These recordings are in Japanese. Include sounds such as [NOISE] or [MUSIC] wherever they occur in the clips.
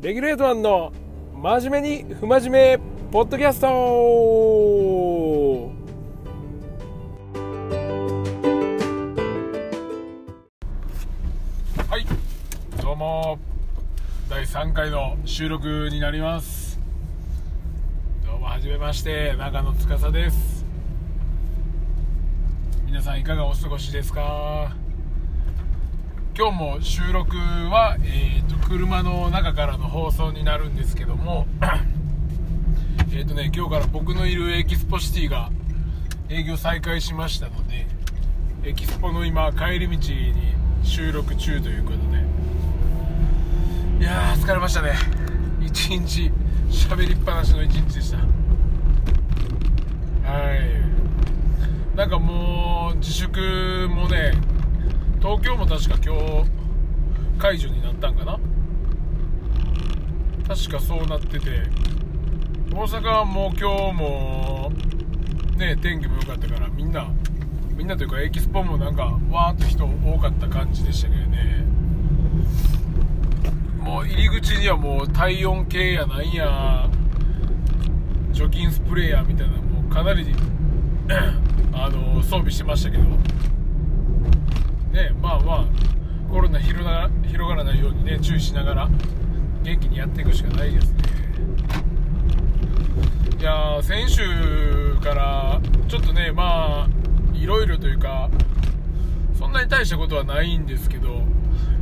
レギュレートマンの真面目に不真面目ポッドキャストはいどうも。第3回の収録になります。どうもはじめまして。長野司です。皆さんいかがお過ごしですか？今日も収録は、えーと、車の中からの放送になるんですけども [COUGHS] えっとね今日から僕のいるエキスポシティが営業再開しましたのでエキスポの今帰り道に収録中ということで。いやー疲れましたね。一日喋りっぱなしの一日でした。はい。なんかもう自粛もね東京も確か今日解除になったんかな？確かそうなってて。大阪はもう今日もね天気も良かったからみんなみんなというかエキスポもなんかわーっと人多かった感じでしたけどね。もう入り口にはもう体温計やなんや除菌スプレーやみたいなもうかなり [CLEARS THROAT] あの装備してましたけど。ねまあまあコロナ広が広がらないようにね注意しながら元気にやっていくしかないですね。いや先週からちょっとねまあいろいろというかそんなに大したことはないんですけど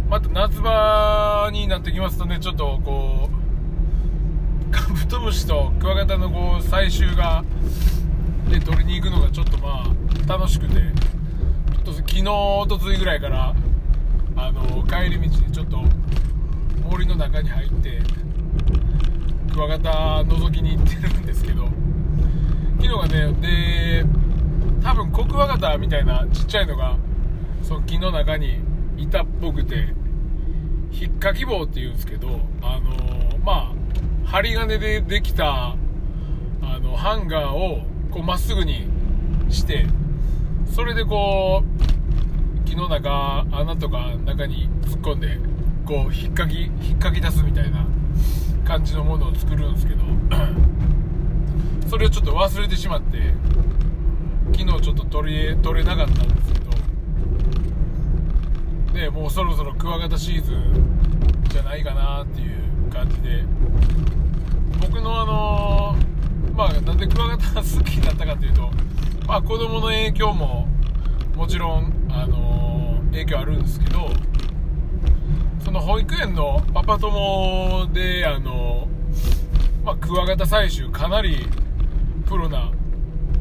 また夏場になってきますとねちょっとこうカブトムシとクワガタのこう採集がで取りに行くのがちょっとまあ楽しくて昨日おとついぐらいからあの帰り道にちょっと森の中に入ってクワガタ覗きに行ってるんですけど昨日がねで多分コクワガタみたいなちっちゃいのがその木の中にいたっぽくて引っかき棒っていうんですけどあのまあ針金でできたあのハンガーをこうまっすぐにしてそれでこう木の中穴とか中に突っ込んでこう引っかき引っかき出すみたいな感じのものを作るんですけど [CLEARS THROAT] それをちょっと忘れてしまって昨日ちょっと取り取れなかったんですけどねもうそろそろクワガタシーズンじゃないかなっていう感じで僕のあのまあなんでクワガタ好きになったかというとまあ子供の影響ももちろんあの影響あるんですけどその保育園のパパ友であのまあ、クワガタ採集かなりプロな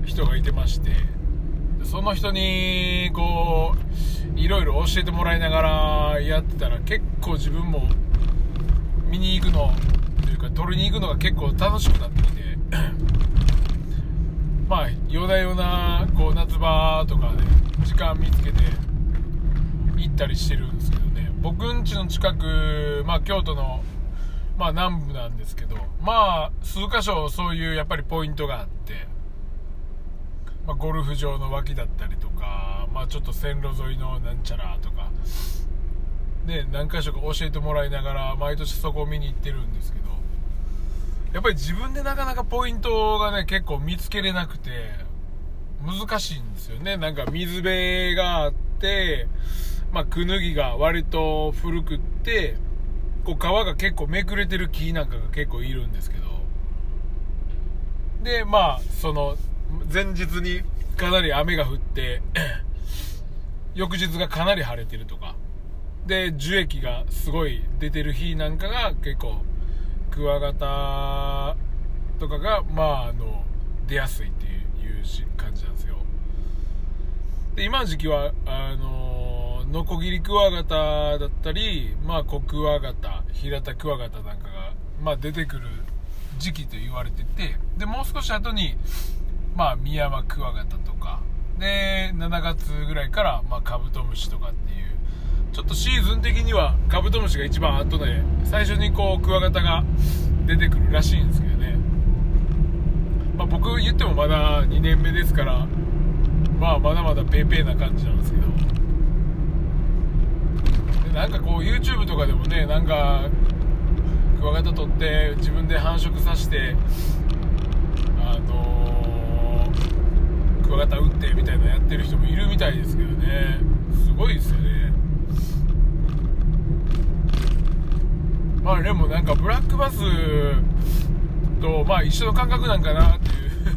人がいてましてその人にこういろいろ教えてもらいながらやってたら結構自分も見に行くのというか取りに行くのが結構楽しくなってきてまあ夜な夜なこう夏場とかで時間見つけて行ったりしてるんですけどね僕ん家の近く、まあ、京都のまあ南部なんですけど、まあ数箇所そういうやっぱりポイントがあって、まあ、ゴルフ場の脇だったりとか、まあちょっと線路沿いのなんちゃらとか、ね、何箇所か教えてもらいながら毎年そこを見に行ってるんですけど、やっぱり自分でなかなかポイントがね結構見つけれなくて、難しいんですよね。なんか水辺があって、まあ、クヌギが割と古くって、こう皮が結構めくれてる木なんかが結構いるんですけど。でまあその前日にかなり雨が降って [CLEARS THROAT] 翌日がかなり晴れてるとか。で樹液がすごい出てる日なんかが結構クワガタとかがまああの出やすいっていう感じなんですよ。で今の時期はあのノコギリクワガタだったり、まあ、コクワガタ、平田クワガタなんかが、まあ、出てくる時期と言われてて、で、もう少し後に、まあ、ミヤマクワガタとか、で、7月ぐらいから、まあ、カブトムシとかっていう、ちょっとシーズン的にはカブトムシが一番後で、最初にこう、クワガタが出てくるらしいんですけどね。まあ、僕言ってもまだ2年目ですから、まあ、まだまだペーペーな感じなんですけど、なんかこう YouTube とかでもねなんかクワガタ取って自分で繁殖させてあのー、クワガタ撃ってみたいなやってる人もいるみたいですけどね。すごいですよね。まあでもなんかブラックバスとまあ一緒の感覚なんかなって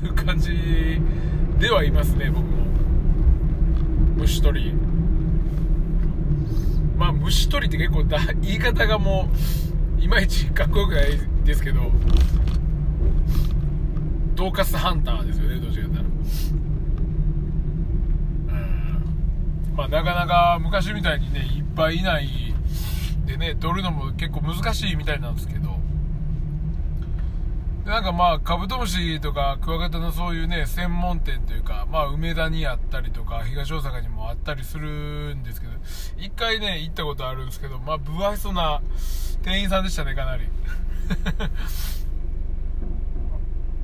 いう感じではいますね僕も。虫取り。まあ虫取りって結構だ言い方がもういまいちかっこよくないですけどドーカスハンターですよねどっちかったらうん。まあなかなか昔みたいにねいっぱいいないでね取るのも結構難しいみたいなんですけど。なんかまあカブトムシとかクワガタのそういうね専門店というかまあ梅田にあったりとか東大阪にもあったりするんですけど一回ね行ったことあるんですけどまあ不愛想な店員さんでしたねかなり。[LAUGHS]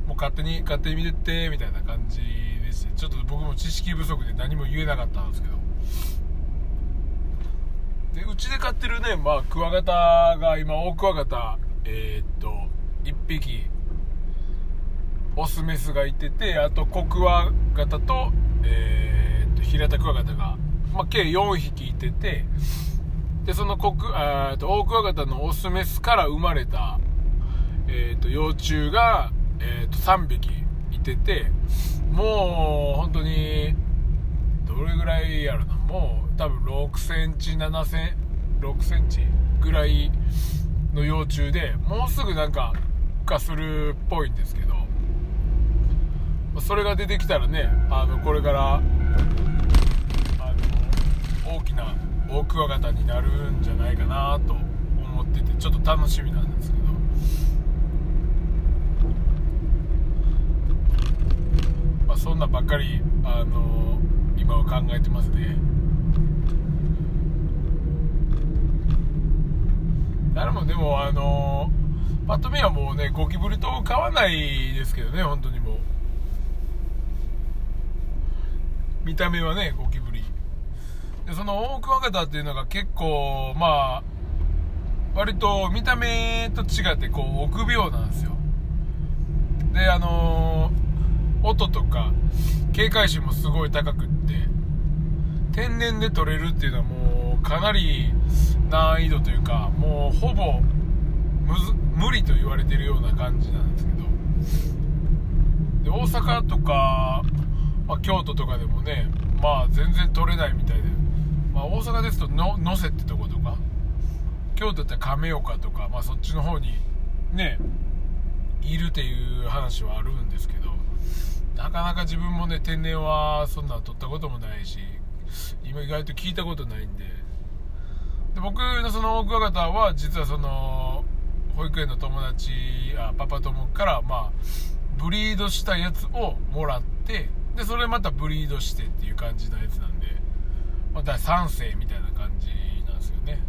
もう勝手に勝手に見てってみたいな感じでしてちょっと僕も知識不足で何も言えなかったんですけど。でうちで飼ってるねまあクワガタが今大クワガタえー、っと1匹オスメスがいててあとコクワガタと,、えー、と平田クワガタが、まあ、計4匹いててでそのコクあとオオクワガタのオスメスから生まれた、えー、と幼虫が、えー、と3匹いててもう本当にどれぐらいやろなもう多分6センチ7セン6センチぐらいの幼虫でもうすぐなんか孵化するっぽいんですけどそれが出てきたらねあのこれからあの大きな大クワガタになるんじゃないかなと思っててちょっと楽しみなんですけど。まあそんなばっかりあの今は考えてますね。誰もでもあのパッと見はもうねゴキブリと変わないですけどね本当にもう見た目はねゴキブリ。でそのオオクワガタっていうのが結構まあ割と見た目と違ってこう臆病なんですよ。であのー、音とか警戒心もすごい高くって天然で撮れるっていうのはもうかなり難易度というかもうほぼ無理と言われてるような感じなんですけど。で大阪とかまあ、京都とかでもねまあ全然取れないみたいで、まあ、大阪ですと能勢ってとことか。京都だって亀岡とか、まあ、そっちの方にねいるっていう話はあるんですけど。なかなか自分もね天然はそんな取ったこともないし今意外と聞いたことないんで。で僕のそのクワガタは実はその保育園の友達あパパ友からまあブリードしたやつをもらってでそれまたブリードしてっていう感じのやつなんで、まあ、第3世みたいな感じなんですよね。ね。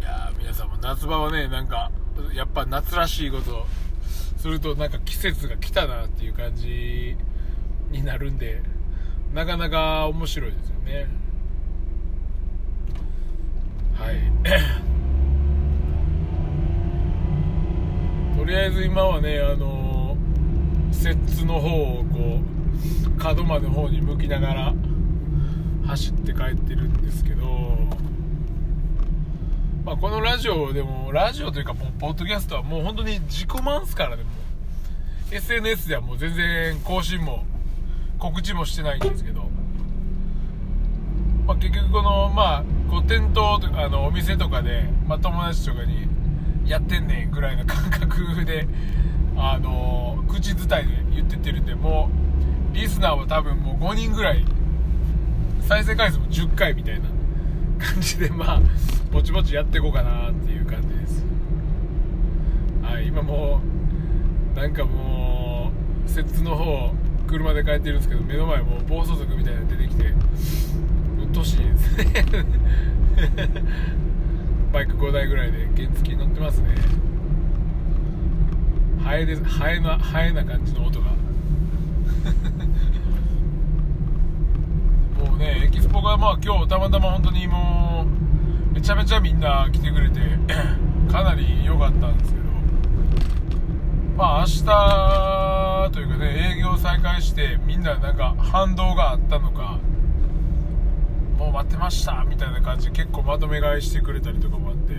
いや皆さんも夏場はねなんかやっぱ夏らしいことするとなんか季節が来たなっていう感じになるんでなかなか面白いですよね。はい。[COUGHS] とりあえず今はねあの摂津の方をこう角間の方に向きながら走って帰ってるんですけど、まあ、このラジオでもラジオというかもうポッドキャストはもう本当に自己満っすからねも SNS ではもう全然更新も告知もしてないんですけど、まあ、結局このまあこう店頭とかあのお店とかで、まあ、友達とかにやってんねんぐらいの感覚であの口伝いで言ってってるんでもうリスナーは多分もう5人ぐらい。再生回数も10回みたいな感じでまあぼちぼちやっていこうかなっていう感じです。はい今もうなんかもう摂津の方車で帰ってるんですけど目の前もう暴走族みたいなの出てきてうっとしいですね。[LAUGHS] バイク5台ぐらいで原付に乗ってますね。ハエですハエなハエな感じの音が。[LAUGHS] もうねエキスポがまあ今日たまたま本当にもうめちゃめちゃみんな来てくれて [COUGHS] かなり良かったんですけど。まあ明日というかね営業再開してみんななんか反動があったのかもう待ってましたみたいな感じで結構まとめ買いしてくれたりとかもあって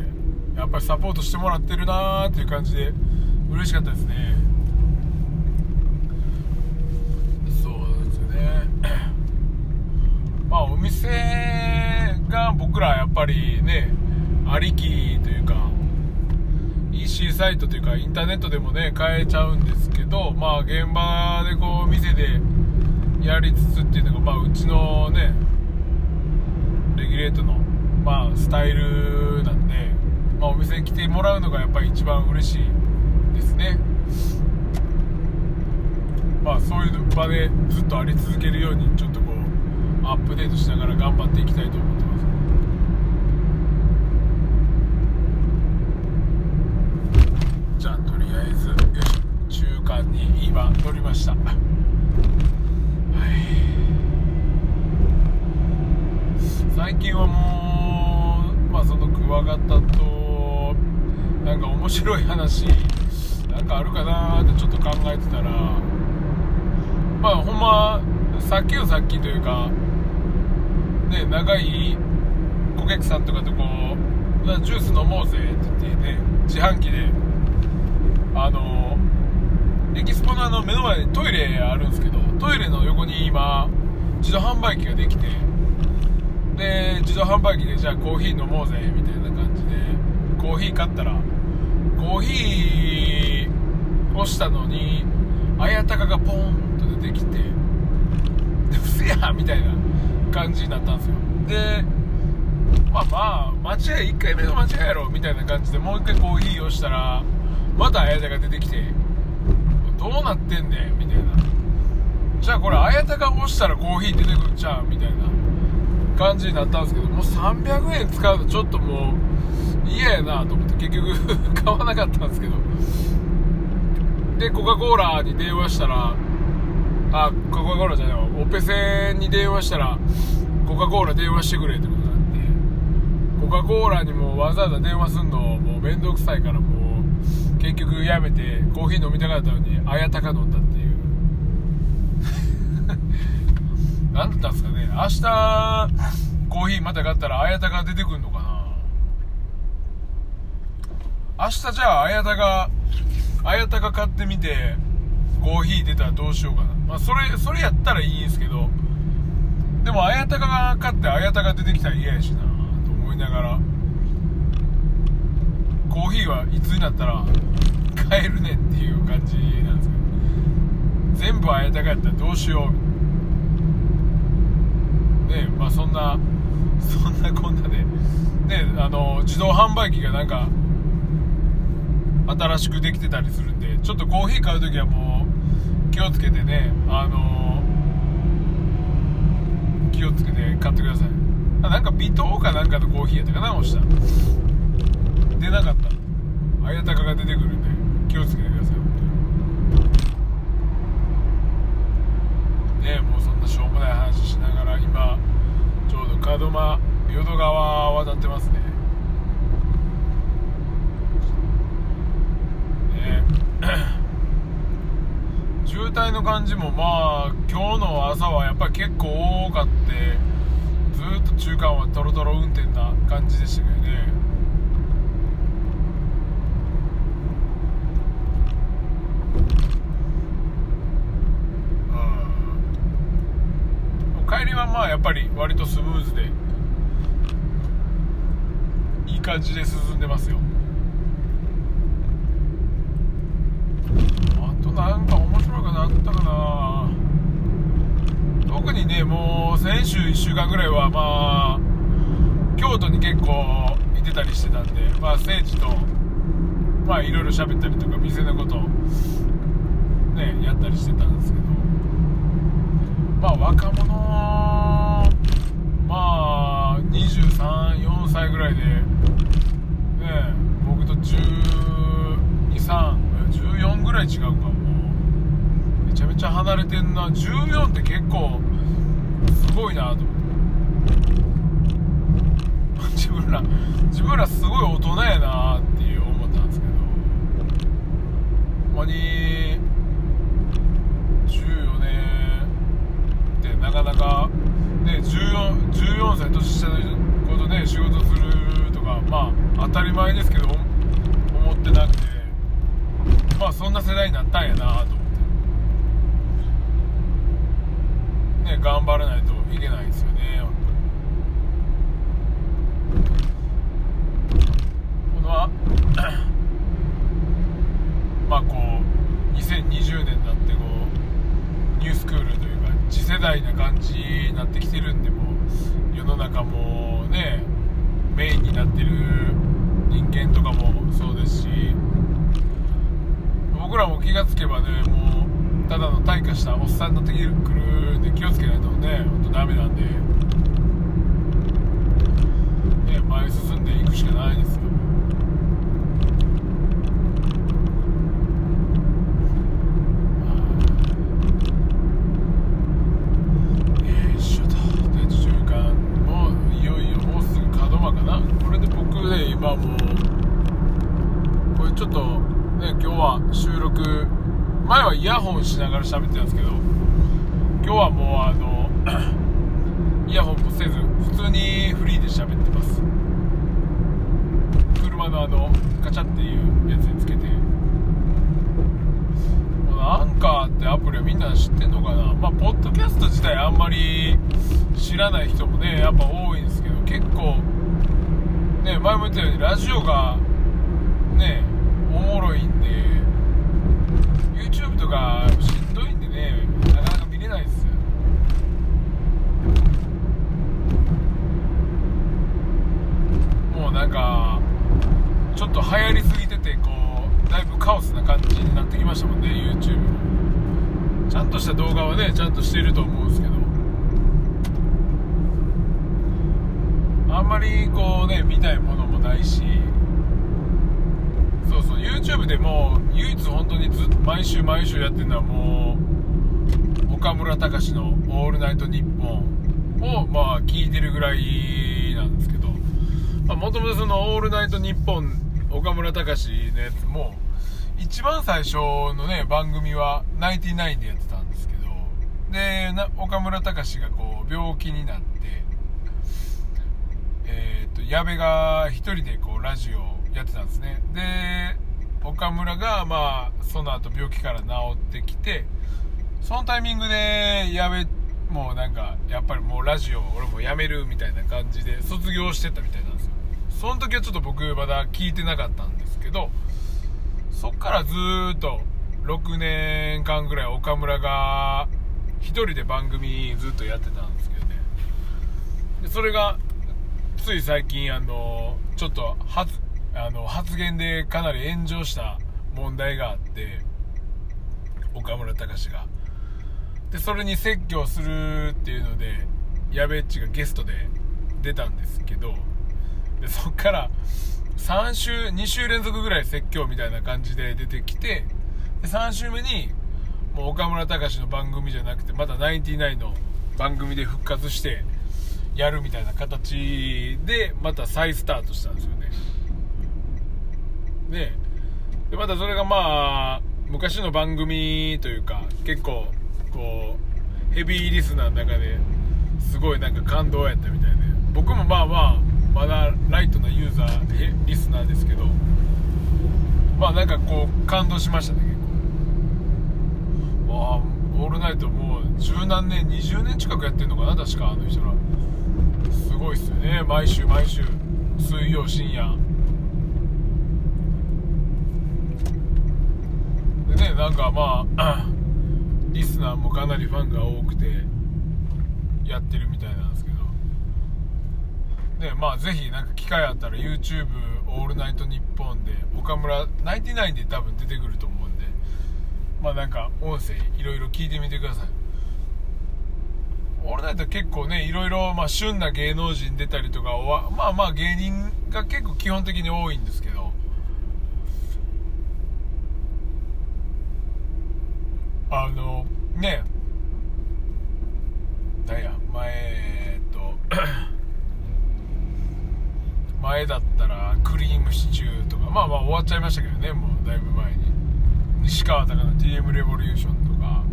やっぱりサポートしてもらってるなーっていう感じで嬉しかったですね。そうなんですよね。まあお店が僕らやっぱりねありきというか EC サイトというかインターネットでもね買えちゃうんですけどまあ現場でこう店でやりつつっていうのがまあうちのねレギュレートのまあスタイルなんで、まあ、お店に来てもらうのがやっぱり一番嬉しいですね。まあそういう場でずっとあり続けるようにちょっとこうアップデートしながら頑張っていきたいと思ってます。じゃあとりあえずよし中間に今乗りました。はい。最近はもうまあそのクワガタとなんか面白い話かあるかなってちょっと考えてたらまあほんまさっきのさっきというかね長い顧客さんとかとこうジュース飲もうぜって言ってね自販機であのエキスポのあの目の前にトイレあるんですけどトイレの横に今自動販売機ができてで自動販売機でじゃあコーヒー飲もうぜみたいな感じでコーヒー買ったらコーヒー押したのに綾鷹がポーンと出てきてで [LAUGHS] うせやみたいな感じになったんですよ。でまあまあ間違い1回目の間違いやろみたいな感じでもう1回コーヒーをしたらまた綾鷹が出てきてどうなってんねんみたいな。じゃあこれ綾鷹押したらコーヒー出てくるんちゃうみたいな感じになったんですけどもう300円使うとちょっともう嫌やなと思って結局 [LAUGHS] 買わなかったんですけど。でコカ・コーラに電話したらあコカ・コーラじゃないオペセに電話したらコカ・コーラ電話してくれってことになってコカ・コーラにもわざわざ電話すんのもう面倒くさいからもう結局やめてコーヒー飲みたかったのに綾鷹飲んだっていう。[LAUGHS] 何だったんですかね。明日コーヒーまた買ったら綾鷹出てくるのかな。明日じゃあ綾鷹綾鷹買ってみてコーヒー出たらどうしようかな。まあそれそれやったらいいんですけどでも綾鷹が買って綾鷹出てきたら嫌やしなと思いながらコーヒーはいつになったら買えるねっていう感じなんですけど。全部綾鷹やったらどうしよう。ねまあそんなそんなこんなで。ねあの自動販売機がなんか新しくできてたりするんでちょっとコーヒー買う時はもう気をつけてねあの気をつけて買ってください。あなんか微糖かなんかのコーヒーやったかな押した。出なかった。綾鷹が出てくるんで気をつけてください本当に。ねもうそんなしょうもない話しながら今ちょうど門真淀川渡ってますね。ね。[CLEARS THROAT] 渋滞の感じもまあ今日の朝はやっぱり結構多かってずっと中間はトロトロ運転な感じでしたけどね。帰りはまあやっぱり割とスムーズでいい感じで進んでますよあとなんか面白くなったかな。特にねもう先週1週間ぐらいはまあ京都に結構行ってたりしてたんでまあ聖地とまあいろいろ喋ったりとか店のことねやったりしてたんですけど。まあ若者まあ234歳ぐらいでね僕と12314ぐらい違うかちゃ離れてんな。14って結構すごいなと自分ら自分らすごい大人やなっていう思ったんですけど。ほんまに14年ってなかなかね 14, 14歳年下の子とね仕事するとかまあ当たり前ですけど思ってなくて。まあそんな世代になったんやなとね頑張らないといけないですよねこのは [COUGHS] まあこう2020年になってこうニュースクールというか次世代な感じになってきてるんでも世の中もねメインになってる人間とかもそうですし僕らも気がつけばねもうただの退化したおっさんになってくるんで気をつけないとねほんとダメなんで、ね、前進んでいくしかないですよ。よいしょと。で中間もいよいよもうすぐ門真かな。これで僕ね今もうこれちょっとね今日は収録前はイヤホンしながら喋ってたんですけど今日はもうあの [CLEARS THROAT] イヤホンもせず普通にフリーで喋ってます。車のあのカチャっていうやつにつけて。このアンカーってアプリはみんな知ってんのかな。まあポッドキャスト自体あんまり知らない人もねやっぱ多いんですけど結構ね前も言ったようにラジオがねおもろいんで YouTube とかしんどいんでねなかなか見れないですもうなんかちょっと流行りすぎててこうだいぶカオスな感じになってきましたもんね YouTube もちゃんとした動画はねちゃんとしてると思うんですけど。あんまりこうね見たいものもないし。YouTube でも唯一本当にず毎週毎週やってるのはもう岡村隆史の「オールナイトニッポン」をまあ聞いてるぐらいなんですけどもともとその「オールナイトニッポン」岡村隆史のやつも一番最初のね番組はナイティナインでやってたんですけどで岡村隆史がこう病気になってえー、と矢部が一人でこうラジオやってたんですね。で岡村がまあその後病気から治ってきてそのタイミングで矢部もうなんかやっぱりもうラジオ俺もやめるみたいな感じで卒業してたみたいなんですよ。その時はちょっと僕まだ聞いてなかったんですけどそっからずっと6年間ぐらい岡村が一人で番組ずっとやってたんですけどね。でそれがつい最近あのちょっと発あの発言でかなり炎上した問題があって岡村隆史が。でそれに説教するっていうので矢部っちがゲストで出たんですけどでそっから3週2週連続ぐらい説教みたいな感じで出てきてで3週目にもう岡村隆史の番組じゃなくてまたナインティナインの番組で復活してやるみたいな形でまた再スタートしたんですよね。ね。でまたそれがまあ昔の番組というか結構こうヘビーリスナーの中ですごいなんか感動やったみたいで。僕もまあまあまだライトなユーザーリスナーですけどまあなんかこう感動しましたね結構。わあオールナイトもう十何年20年近くやってんのかな確かあの人ら。すごいっすよね。毎週毎週。水曜深夜でねなんかまあ [CLEARS THROAT] リスナーもかなりファンが多くてやってるみたいなんですけど。ねまあぜひなんか機会あったら YouTube オールナイトニッポンで岡村99で多分出てくると思うんでまあなんか音声いろいろ聞いてみてください。オールナイト結構ねいろいろま旬な芸能人出たりとかはまあまあ芸人が結構基本的に多いんですけどあのね。え何や前えっと [CLEARS THROAT] 前だったらクリームシチューとかまあまあ終わっちゃいましたけどねもうだいぶ前に。西川隆の TM レボリューションとか。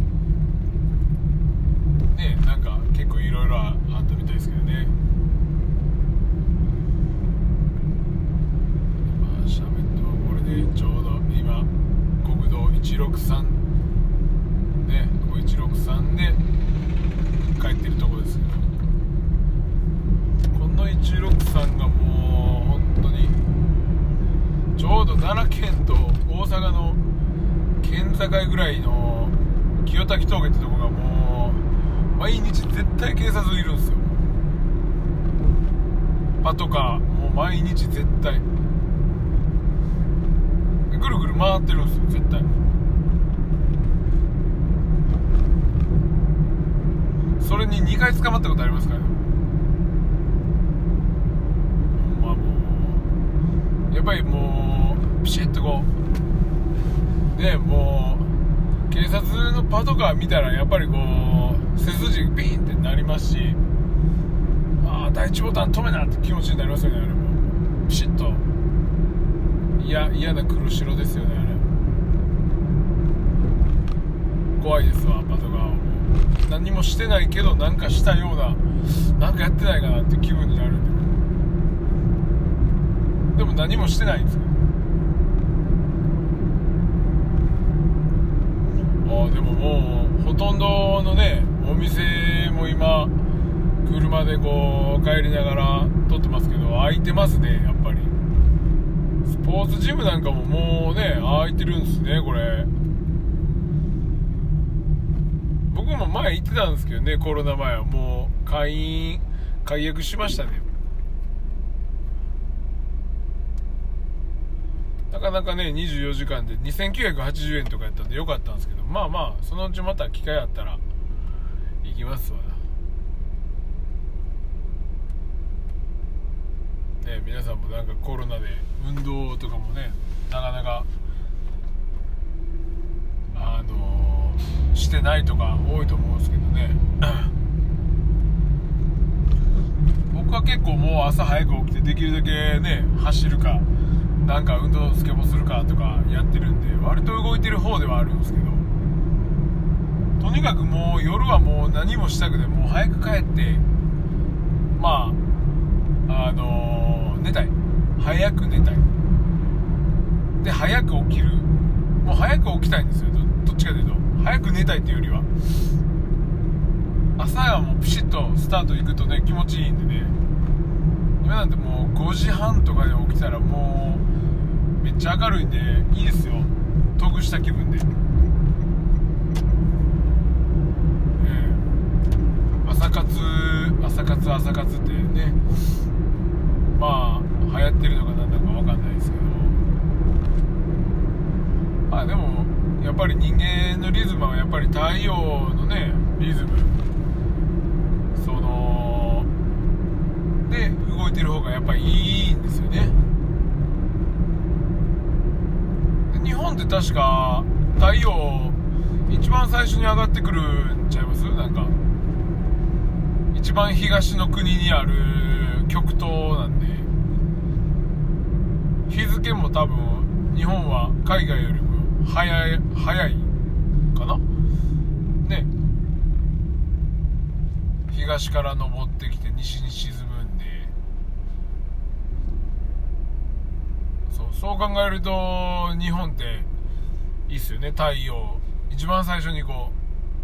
ねなんか結構いろいろあったみたいですけどね。まあシャメットこれでちょうど今国道163ねこ163で帰ってるとこですけどこの163がもう本当にちょうど奈良県と大阪の県境ぐらいの清滝峠ってとこがもう毎日絶対警察いるんですよ。パトカーもう毎日絶対。ぐるぐる回ってるんですよ絶対。それに2回捕まったことありますから。まあもうやっぱりもうピシッとこうねもう警察のパトカー見たらやっぱりこう背筋ピーンってなりますしああ第一ボタン止めなって気持ちになりますよねあれも。ピシッと。嫌嫌な黒白ですよねあれ。怖いですわ何もしてないけどなんかしたようななんかやってないかなって気分になるんででも何もしてないんです。よあでももうほとんどのねお店も今車でこう帰りながら撮ってますけど空いてますねやっぱり。スポーツジムなんかももうね空いてるんですねこれ。僕も前行ってたんですけどねコロナ前はもう会員解約しましたね。なかなかね24時間で2980円とかやったんでよかったんですけどまあまあそのうちまた機会あったら行きますわ。ね皆さんもなんかコロナで運動とかもねなかなかあの、してないとか多いと思うんですけどね。[COUGHS] 僕は結構もう朝早く起きてできるだけね走るかなんか運動スケボーするかとかやってるんで割と動いてる方ではあるんですけどとにかくもう夜はもう何もしたくてもう早く帰ってまああのー、寝たい。早く寝たい。で早く起きる。もう早く起きたいんですよ。どっちかというと。早く寝たいっていうよりは朝はもうピシッとスタート行くとね気持ちいいんでね。今なんてもう5時半とかで起きたらもうめっちゃ明るいんでいいですよ。得した気分で、ええ、朝活朝活朝活ってねまあ流行ってるのか何だか分かんないですけど。まあでもやっぱり人間のリズムはやっぱり太陽のねリズム。そので動いてる方がやっぱりいいんですよね。日本って確か太陽一番最初に上がってくるんちゃいます？なんか。一番東の国にある極東なんで。日付も多分日本は海外よりも早い早いかな？ね。東から昇ってきて西に沈むんで。そうそう考えると日本っていいっすよね。太陽。一番最初にこ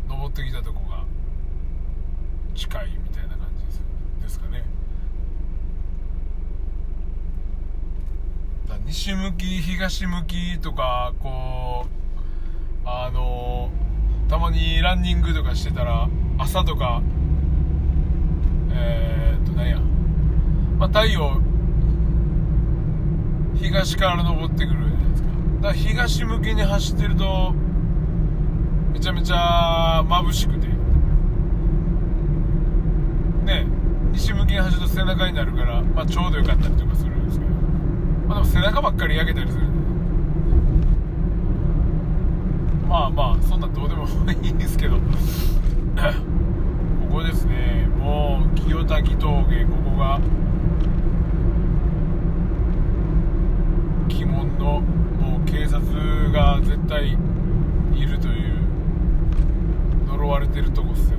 う昇ってきたとこが近いみたいな感じですですかねだ西向き東向きとかこうあのたまにランニングとかしてたら朝とかえー、っと何や、まあ、太陽東から昇ってくるじゃないですか。だから東向きに走ってるとめちゃめちゃ眩しくて。ね西向きに走ると背中になるから、まあ、ちょうどよかったりとかするんですけど、まあ、でも背中ばっかり焼けたりする。まあまあそんなどうでもいいんですけど。[COUGHS] ここですね。もう清滝峠ここが。鬼門のもう警察が絶対いるという呪われてるとこっすよ。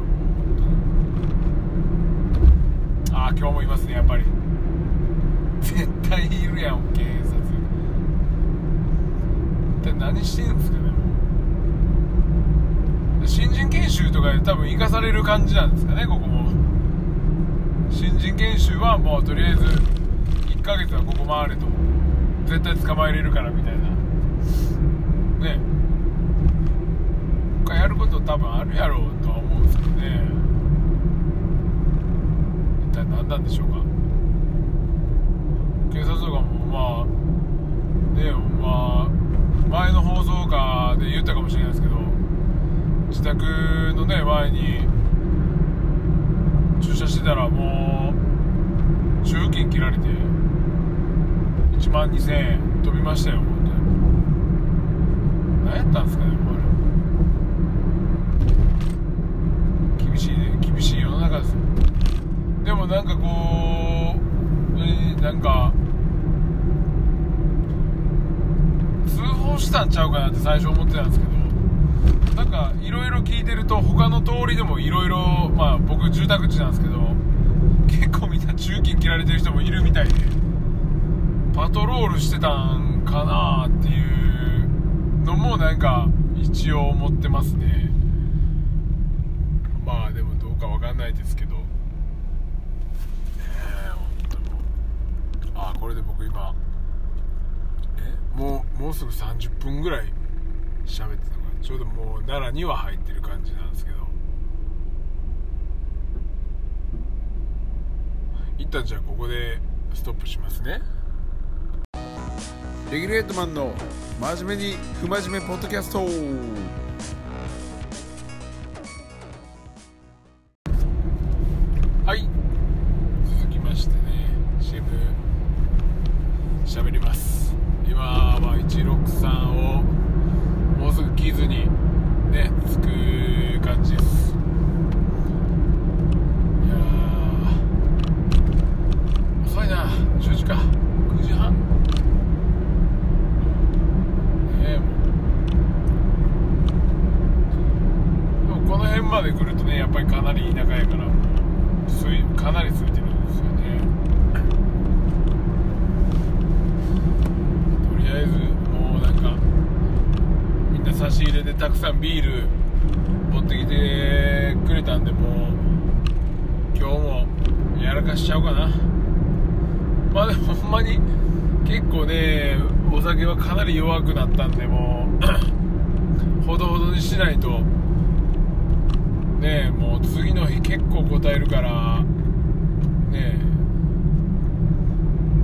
ああ今日もいますねやっぱり。絶対いるやん警察一体何してんすかね新人研修とかで多分生かされる感じなんですかねここも。新人研修はもうとりあえず1ヶ月はここ回れと。絶対捕まえれるからみたいな。ね。他やること多分あるやろうとは思うんですけどね。一体何なんでしょうか。とかもまあねまあ前の放送かで言ったかもしれないですけど自宅のね前に駐車してたらもう駐金切られて1万2000円飛びましたよ本当に何やったんですかねもうあれ厳しいね厳しい世の中ですよ。でもなんかこうえなんか通報したんちゃうかなって最初思ってたんですけどなんかいろいろ聞いてると他の通りでもいろいろまあ僕住宅地なんですけど結構みんな中金切られてる人もいるみたいでパトロールしてたんかなっていうのもなんか一応思ってますね。まあでもどうかわかんないですけど。ねえ本当もう。あこれで僕今えもうもうすぐ30分ぐらい喋ってたからちょうどもう奈良には入ってる感じなんですけど。一旦じゃあここでストップしますね。レギュレートマンの真面目に不真面目ポッドキャストはい続きましてね CM 喋ります今は163をもうすぐ来ずにね着く感じですいやー遅いな10時か9時半ねえもうでもこの辺まで来るとねやっぱりかなり田舎やからすいかなり空いてるんですよねとりあえずもうなんかみんな差し入れでたくさんビール持ってきてくれたんでもう今日もやらかしちゃおうかなまあでもほんまに結構ねお酒はかなり弱くなったんでもうほどほどにしないと。ねえもう次の日結構答えるから。ねえ。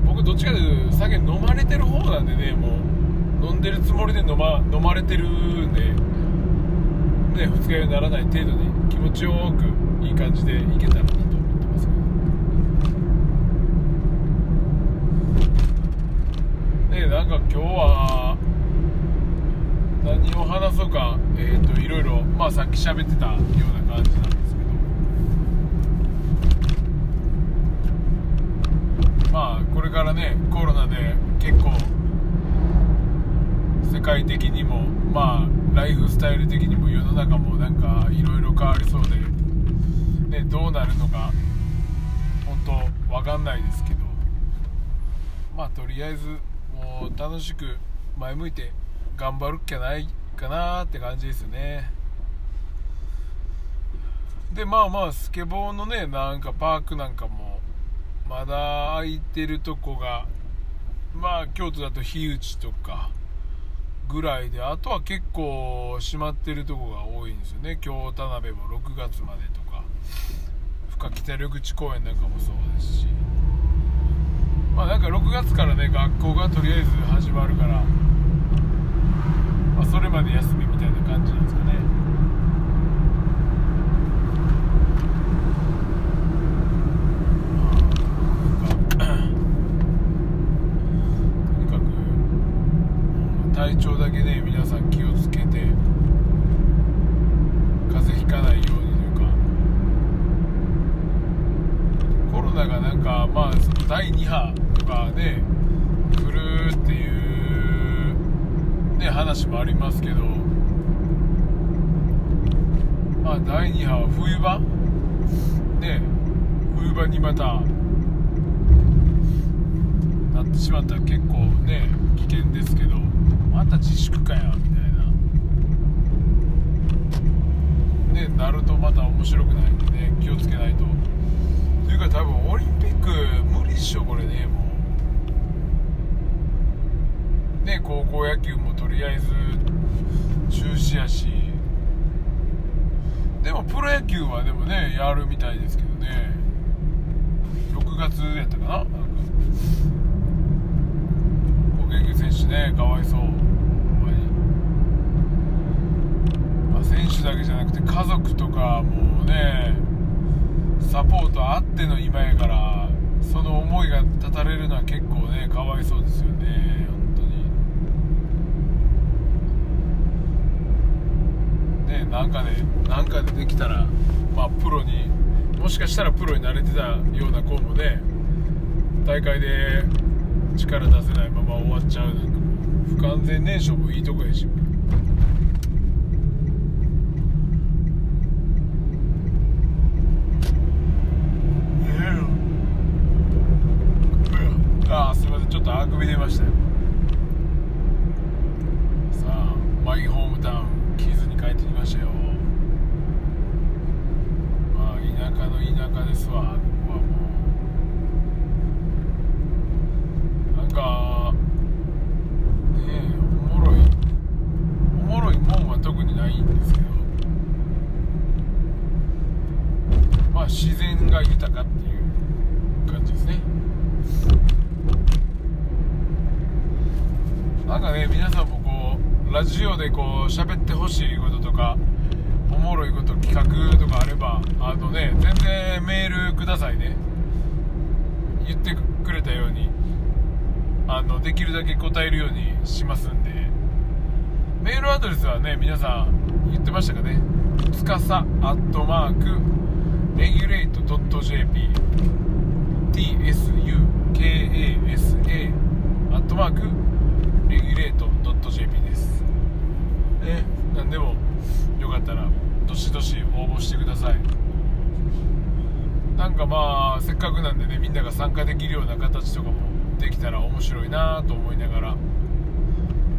僕どっちかというと酒飲まれてる方なんでねもう。飲んでるつもりで飲ま飲まれてるんで。ね二日酔いにならない程度に気持ちよくいい感じでいけたらなと思ってますけど。ねなんか今日は何を話そうかえっ、といろいろまあさっき喋ってたような感じなんですけど。まあこれからねコロナで結構世界的にもまあライフスタイル的にも世の中もなんかいろいろ変わりそうで、ね、どうなるのか本当わかんないですけど。まあとりあえずもう楽しく前向いて頑張るっきゃないかなって感じですよね。でまあまあスケボーのねなんかパークなんかもまだ空いてるとこがまあ京都だと樋口とかぐらいであとは結構閉まってるとこが多いんですよね。京田辺も6月までとか深北緑地公園なんかもそうですし。まあなんか6月からね学校がとりあえず始まるから、まあ、それまで休みみたいな感じなんですかね。とにかく体調だけね皆さん気をつけて風邪ひかないようにというかコロナがなんかまあその第2波とかね来るっていうね話もありますけどまあ第2波は冬場？ね冬場にまたなってしまったら結構ね危険ですけどまた自粛かやみたいな。ねなるとまた面白くないんでね気をつけないと。というか多分オリンピック無理っしょこれねもうね高校野球もとりあえず中止やし。でもプロ野球はでもねやるみたいですけどね。6月やったかな？なんか。高校野球選手ねかわいそう。まあ選手だけじゃなくて家族とかもうねサポートあっての今やからその思いが絶たれるのは結構ねかわいそうですよね本当にねなんかでなんかでできたらまあプロにもしかしたらプロになれてたような子もね大会で力出せないまま終わっちゃうなんかもう不完全燃焼もいいとこやしああすいませんちょっとあくび出ましたよさあマイホームタウンキズに帰ってきましたよまあ田舎の田舎ですわここはもうなんかねえおもろいおもろいもんは特にないんですけどまあ自然が豊かっていう感じですねなんかね皆さんもこうラジオでこう喋ってほしいこととかおもろいこと企画とかあればあのね全然メールくださいね言ってくれたようにあのできるだけ答えるようにしますんでメールアドレスはね皆さん言ってましたかねつかさアットマークレギュレート .jp tsukasa アットマークレギュレート .jp です。ね何でもよかったらどしどし応募してください。なんかまあせっかくなんでねみんなが参加できるような形とかもできたら面白いなと思いながら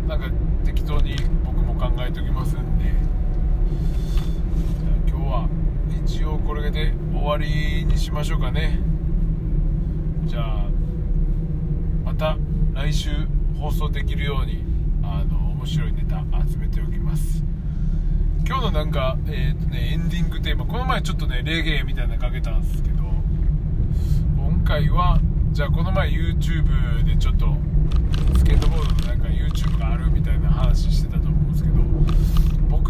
なんか適当に僕も考えておきますんで一応これで終わりにしましょうかね。じゃあまた来週放送できるようにあの面白いネタ集めておきます。今日のなんか、えーとね、エンディングテーマこの前ちょっとねレゲエみたいなのかけたんですけど今回はじゃあこの前 YouTube でちょっとスケートボードのなんか YouTube があるみたいな話してたと思う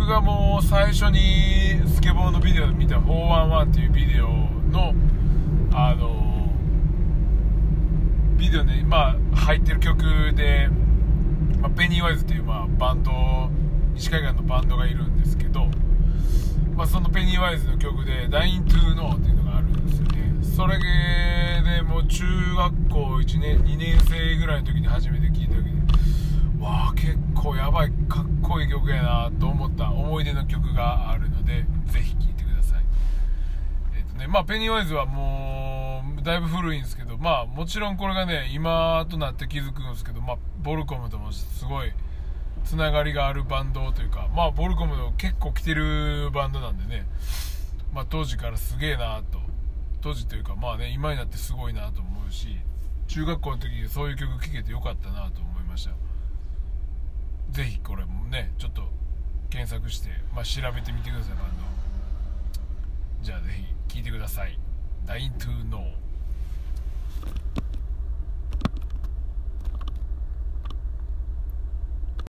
がもう最初にスケボーのビデオで見た411っていうビデオのあのビデオに、まあ、入ってる曲で、まあ、ペニーワイズっていう、まあ、バンド西海岸のバンドがいるんですけど、まあ、そのペニーワイズの曲で「Dying to Know」っていうのがあるんですよね。それでもう中学校1年2年生ぐらいの時に初めて聴いた時にわあ結構やばいかっこいい曲やなと思った思い出の曲があるのでぜひ聴いてください。えっ、とねまあペニーワイズはもうだいぶ古いんですけどまあもちろんこれがね今となって気づくんですけどまあボルコムともすごいつながりがあるバンドというかまあボルコムの結構来てるバンドなんでねまあ当時からすげえなと。当時というかまあね今になってすごいなと思うし中学校の時にそういう曲聴けてよかったなと思いました。ぜひこれもねちょっと検索して、まあ、調べてみてください。バンドじゃあぜひ聴いてください「Dying to Know」